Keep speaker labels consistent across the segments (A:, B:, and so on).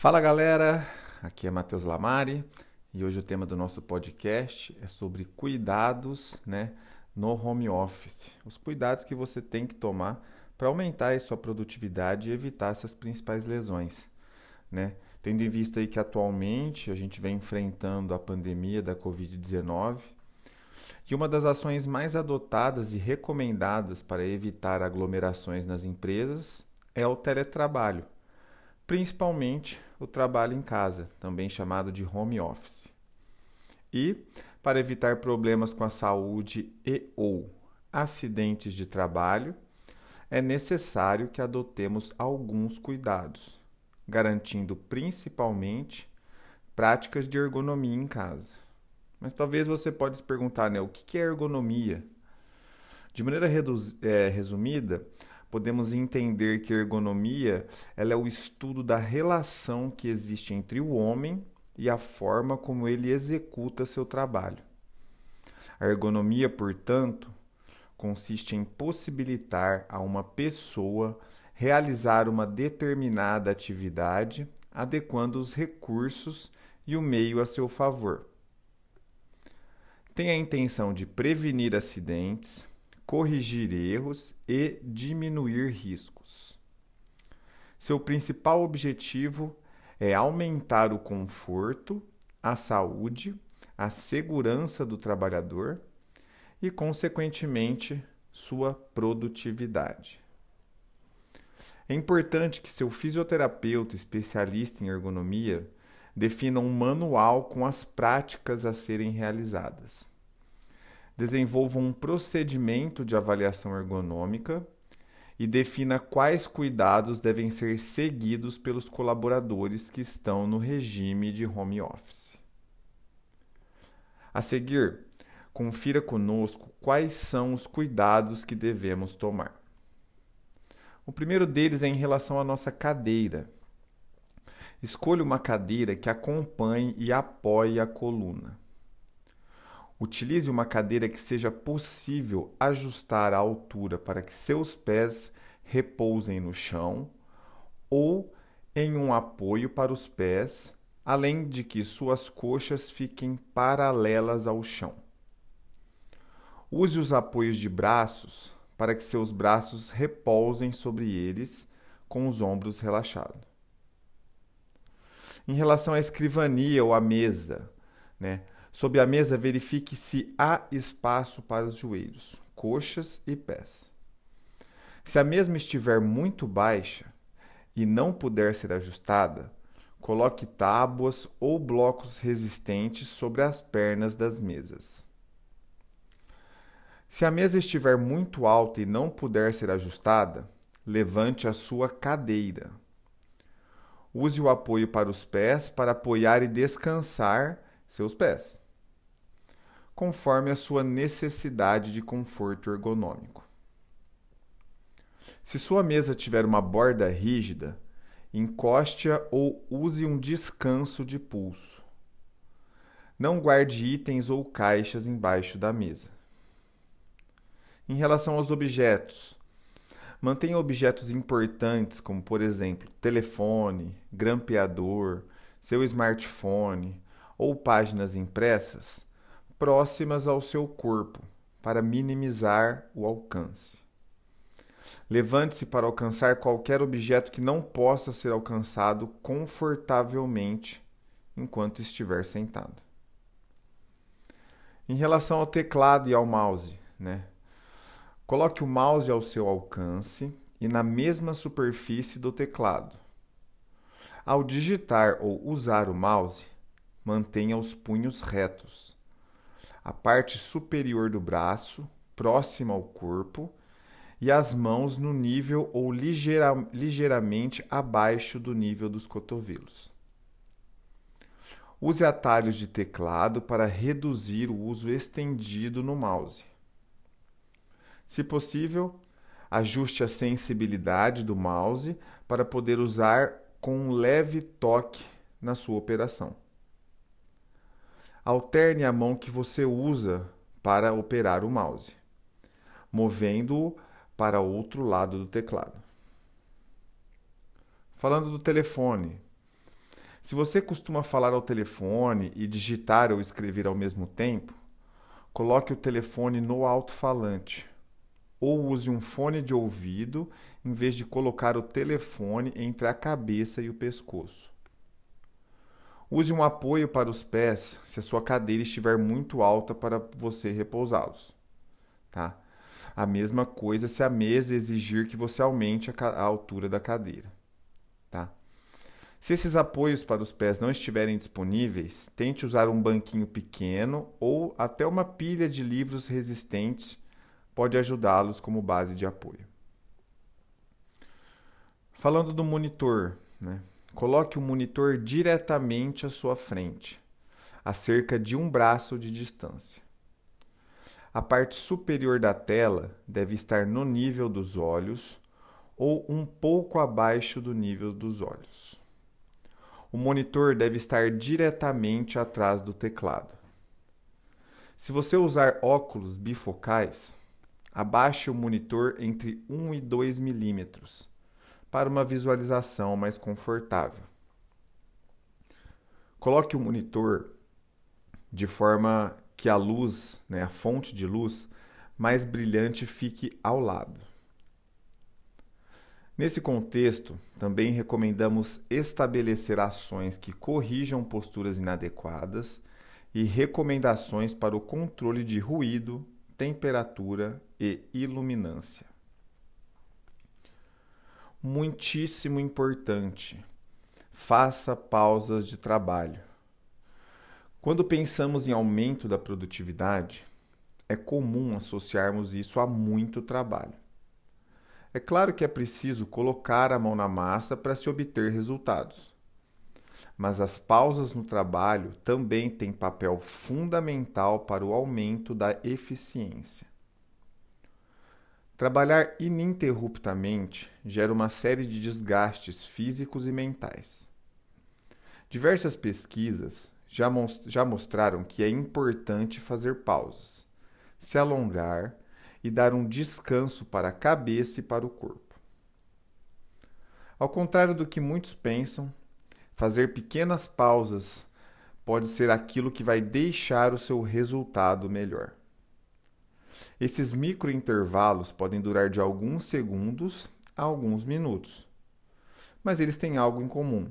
A: Fala galera, aqui é Matheus Lamari e hoje o tema do nosso podcast é sobre cuidados né, no home office. Os cuidados que você tem que tomar para aumentar a sua produtividade e evitar essas principais lesões. Né? Tendo em vista aí que atualmente a gente vem enfrentando a pandemia da Covid-19 e uma das ações mais adotadas e recomendadas para evitar aglomerações nas empresas é o teletrabalho principalmente o trabalho em casa, também chamado de home office. E, para evitar problemas com a saúde e ou acidentes de trabalho, é necessário que adotemos alguns cuidados, garantindo principalmente práticas de ergonomia em casa. Mas talvez você pode se perguntar, né, o que é ergonomia? De maneira é, resumida, podemos entender que ergonomia ela é o estudo da relação que existe entre o homem e a forma como ele executa seu trabalho. A ergonomia, portanto, consiste em possibilitar a uma pessoa realizar uma determinada atividade, adequando os recursos e o meio a seu favor. Tem a intenção de prevenir acidentes, corrigir erros e diminuir riscos. Seu principal objetivo é aumentar o conforto, a saúde, a segurança do trabalhador e, consequentemente, sua produtividade. É importante que seu fisioterapeuta especialista em ergonomia defina um manual com as práticas a serem realizadas desenvolva um procedimento de avaliação ergonômica e defina quais cuidados devem ser seguidos pelos colaboradores que estão no regime de home office. A seguir, confira conosco quais são os cuidados que devemos tomar. O primeiro deles é em relação à nossa cadeira. Escolha uma cadeira que acompanhe e apoie a coluna. Utilize uma cadeira que seja possível ajustar a altura para que seus pés repousem no chão ou em um apoio para os pés, além de que suas coxas fiquem paralelas ao chão. Use os apoios de braços para que seus braços repousem sobre eles com os ombros relaxados. Em relação à escrivania ou à mesa, né? Sob a mesa, verifique se há espaço para os joelhos, coxas e pés. Se a mesma estiver muito baixa e não puder ser ajustada, coloque tábuas ou blocos resistentes sobre as pernas das mesas. Se a mesa estiver muito alta e não puder ser ajustada, levante a sua cadeira. Use o apoio para os pés para apoiar e descansar seus pés, conforme a sua necessidade de conforto ergonômico. Se sua mesa tiver uma borda rígida, encoste-a ou use um descanso de pulso. Não guarde itens ou caixas embaixo da mesa. Em relação aos objetos, mantenha objetos importantes, como por exemplo, telefone, grampeador, seu smartphone, ou páginas impressas próximas ao seu corpo para minimizar o alcance. Levante-se para alcançar qualquer objeto que não possa ser alcançado confortavelmente enquanto estiver sentado. Em relação ao teclado e ao mouse, né? Coloque o mouse ao seu alcance e na mesma superfície do teclado. Ao digitar ou usar o mouse, mantenha os punhos retos. A parte superior do braço, próxima ao corpo, e as mãos no nível ou ligeira, ligeiramente abaixo do nível dos cotovelos. Use atalhos de teclado para reduzir o uso estendido no mouse. Se possível, ajuste a sensibilidade do mouse para poder usar com um leve toque na sua operação alterne a mão que você usa para operar o mouse, movendo-o para o outro lado do teclado. Falando do telefone, Se você costuma falar ao telefone e digitar ou escrever ao mesmo tempo, coloque o telefone no alto-falante ou use um fone de ouvido em vez de colocar o telefone entre a cabeça e o pescoço. Use um apoio para os pés se a sua cadeira estiver muito alta para você repousá-los. Tá? A mesma coisa se a mesa exigir que você aumente a, altura da cadeira. Tá? Se esses apoios para os pés não estiverem disponíveis, tente usar um banquinho pequeno ou até uma pilha de livros resistentes pode ajudá-los como base de apoio. Falando do monitor, né? Coloque o monitor diretamente à sua frente, a cerca de um braço de distância. A parte superior da tela deve estar no nível dos olhos ou um pouco abaixo do nível dos olhos. O monitor deve estar diretamente atrás do teclado. Se você usar óculos bifocais, abaixe o monitor entre 1 e 2 milímetros para uma visualização mais confortável. Coloque o monitor de forma que a luz, né, a fonte de luz mais brilhante fique ao lado. Nesse contexto, também recomendamos estabelecer ações que corrijam posturas inadequadas e recomendações para o controle de ruído, temperatura e iluminância muitíssimo importante. Faça pausas de trabalho. Quando pensamos em aumento da produtividade, é comum associarmos isso a muito trabalho. É claro que é preciso colocar a mão na massa para se obter resultados. Mas as pausas no trabalho também têm papel fundamental para o aumento da eficiência. Trabalhar ininterruptamente gera uma série de desgastes físicos e mentais. Diversas pesquisas já, mostraram que é importante fazer pausas, se alongar e dar um descanso para a cabeça e para o corpo. Ao contrário do que muitos pensam, fazer pequenas pausas pode ser aquilo que vai deixar o seu resultado melhor. Esses microintervalos podem durar de alguns segundos a alguns minutos. Mas eles têm algo em comum.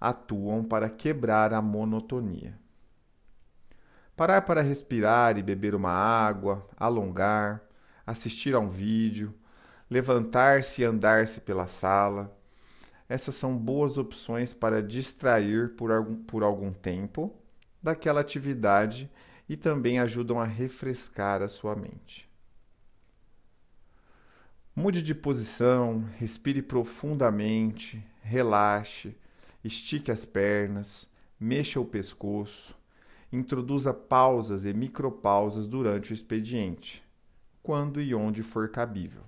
A: Atuam para quebrar a monotonia. Parar para respirar e beber uma água, alongar, assistir a um vídeo, levantar-se e andar-se pela sala. Essas são boas opções para distrair por algum, por algum tempo daquela atividade e também ajudam a refrescar a sua mente. Mude de posição, respire profundamente, relaxe, estique as pernas, mexa o pescoço, introduza pausas e micropausas durante o expediente, quando e onde for cabível.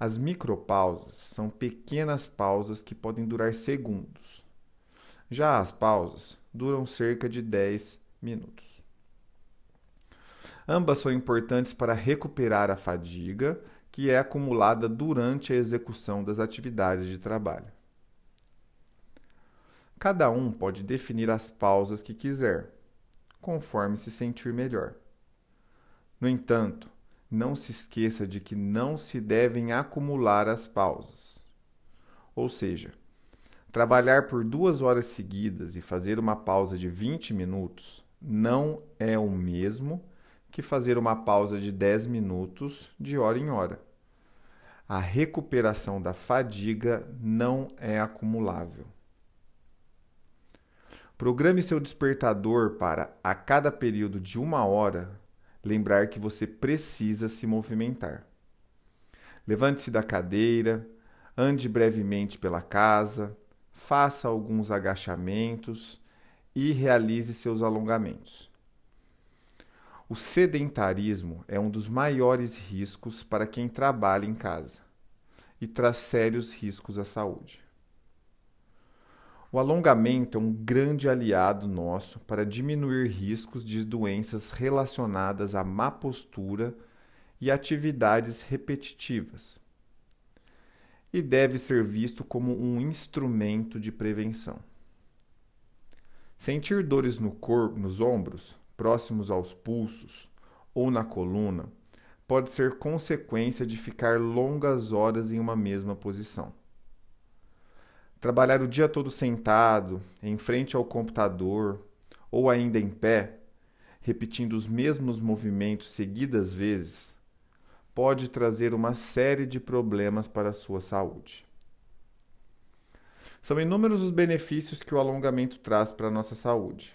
A: As micropausas são pequenas pausas que podem durar segundos. Já as pausas duram cerca de 10 minutos. Ambas são importantes para recuperar a fadiga que é acumulada durante a execução das atividades de trabalho. Cada um pode definir as pausas que quiser, conforme se sentir melhor. No entanto, não se esqueça de que não se devem acumular as pausas. Ou seja, trabalhar por duas horas seguidas e fazer uma pausa de 20 minutos não é o mesmo que fazer uma pausa de 10 minutos de hora em hora. A recuperação da fadiga não é acumulável. Programe seu despertador para, a cada período de uma hora, lembrar que você precisa se movimentar. Levante-se da cadeira, ande brevemente pela casa, faça alguns agachamentos e realize seus alongamentos. O sedentarismo é um dos maiores riscos para quem trabalha em casa e traz sérios riscos à saúde. O alongamento é um grande aliado nosso para diminuir riscos de doenças relacionadas à má postura e atividades repetitivas. e deve ser visto como um instrumento de prevenção. Sentir dores no corpo, nos ombros, próximos aos pulsos ou na coluna, pode ser consequência de ficar longas horas em uma mesma posição. Trabalhar o dia todo sentado, em frente ao computador ou ainda em pé, repetindo os mesmos movimentos seguidas vezes, pode trazer uma série de problemas para a sua saúde. São inúmeros os benefícios que o alongamento traz para a nossa saúde.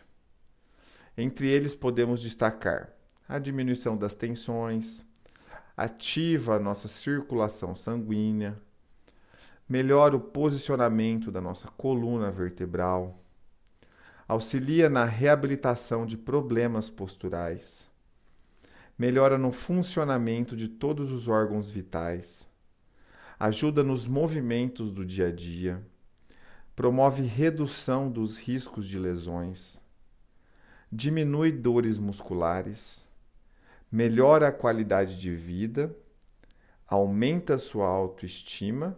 A: Entre eles podemos destacar a diminuição das tensões, ativa a nossa circulação sanguínea, melhora o posicionamento da nossa coluna vertebral, auxilia na reabilitação de problemas posturais, melhora no funcionamento de todos os órgãos vitais, ajuda nos movimentos do dia a dia, promove redução dos riscos de lesões, diminui dores musculares, melhora a qualidade de vida, aumenta sua autoestima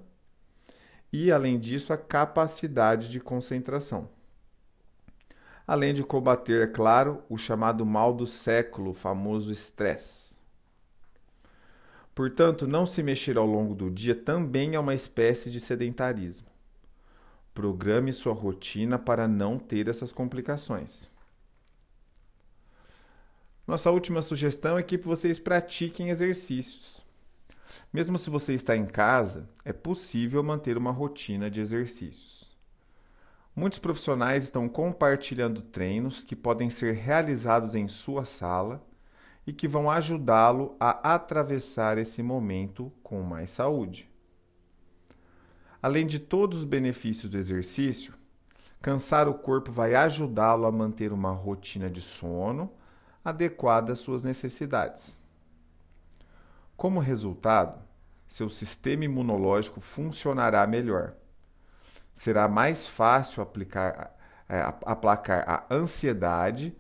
A: e, além disso, a capacidade de concentração. Além de combater, é claro, o chamado mal do século, o famoso estresse. Portanto, não se mexer ao longo do dia também é uma espécie de sedentarismo. Programe sua rotina para não ter essas complicações. Nossa última sugestão é que vocês pratiquem exercícios. Mesmo se você está em casa, é possível manter uma rotina de exercícios. Muitos profissionais estão compartilhando treinos que podem ser realizados em sua sala e que vão ajudá-lo a atravessar esse momento com mais saúde. Além de todos os benefícios do exercício, cansar o corpo vai ajudá-lo a manter uma rotina de sono adequada às suas necessidades. Como resultado, seu sistema imunológico funcionará melhor. Será mais fácil aplicar, é, aplacar a ansiedade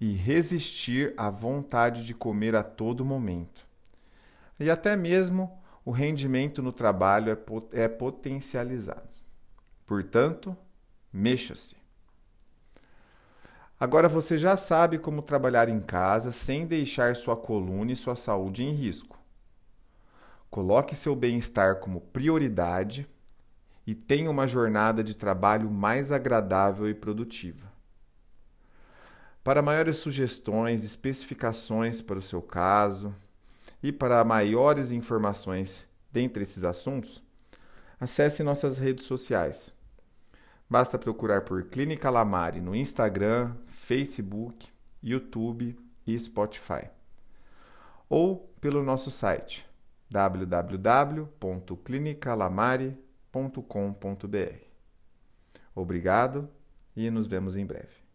A: e resistir à vontade de comer a todo momento. E até mesmo o rendimento no trabalho é, é potencializado. Portanto, mexa-se. Agora você já sabe como trabalhar em casa sem deixar sua coluna e sua saúde em risco. Coloque seu bem-estar como prioridade e tenha uma jornada de trabalho mais agradável e produtiva. Para maiores sugestões, especificações para o seu caso, e para maiores informações dentre esses assuntos, acesse nossas redes sociais. Basta procurar por Clínica Lamare no Instagram, Facebook, YouTube e Spotify. Ou pelo nosso site www.clinicalamare.com.br. Obrigado e nos vemos em breve.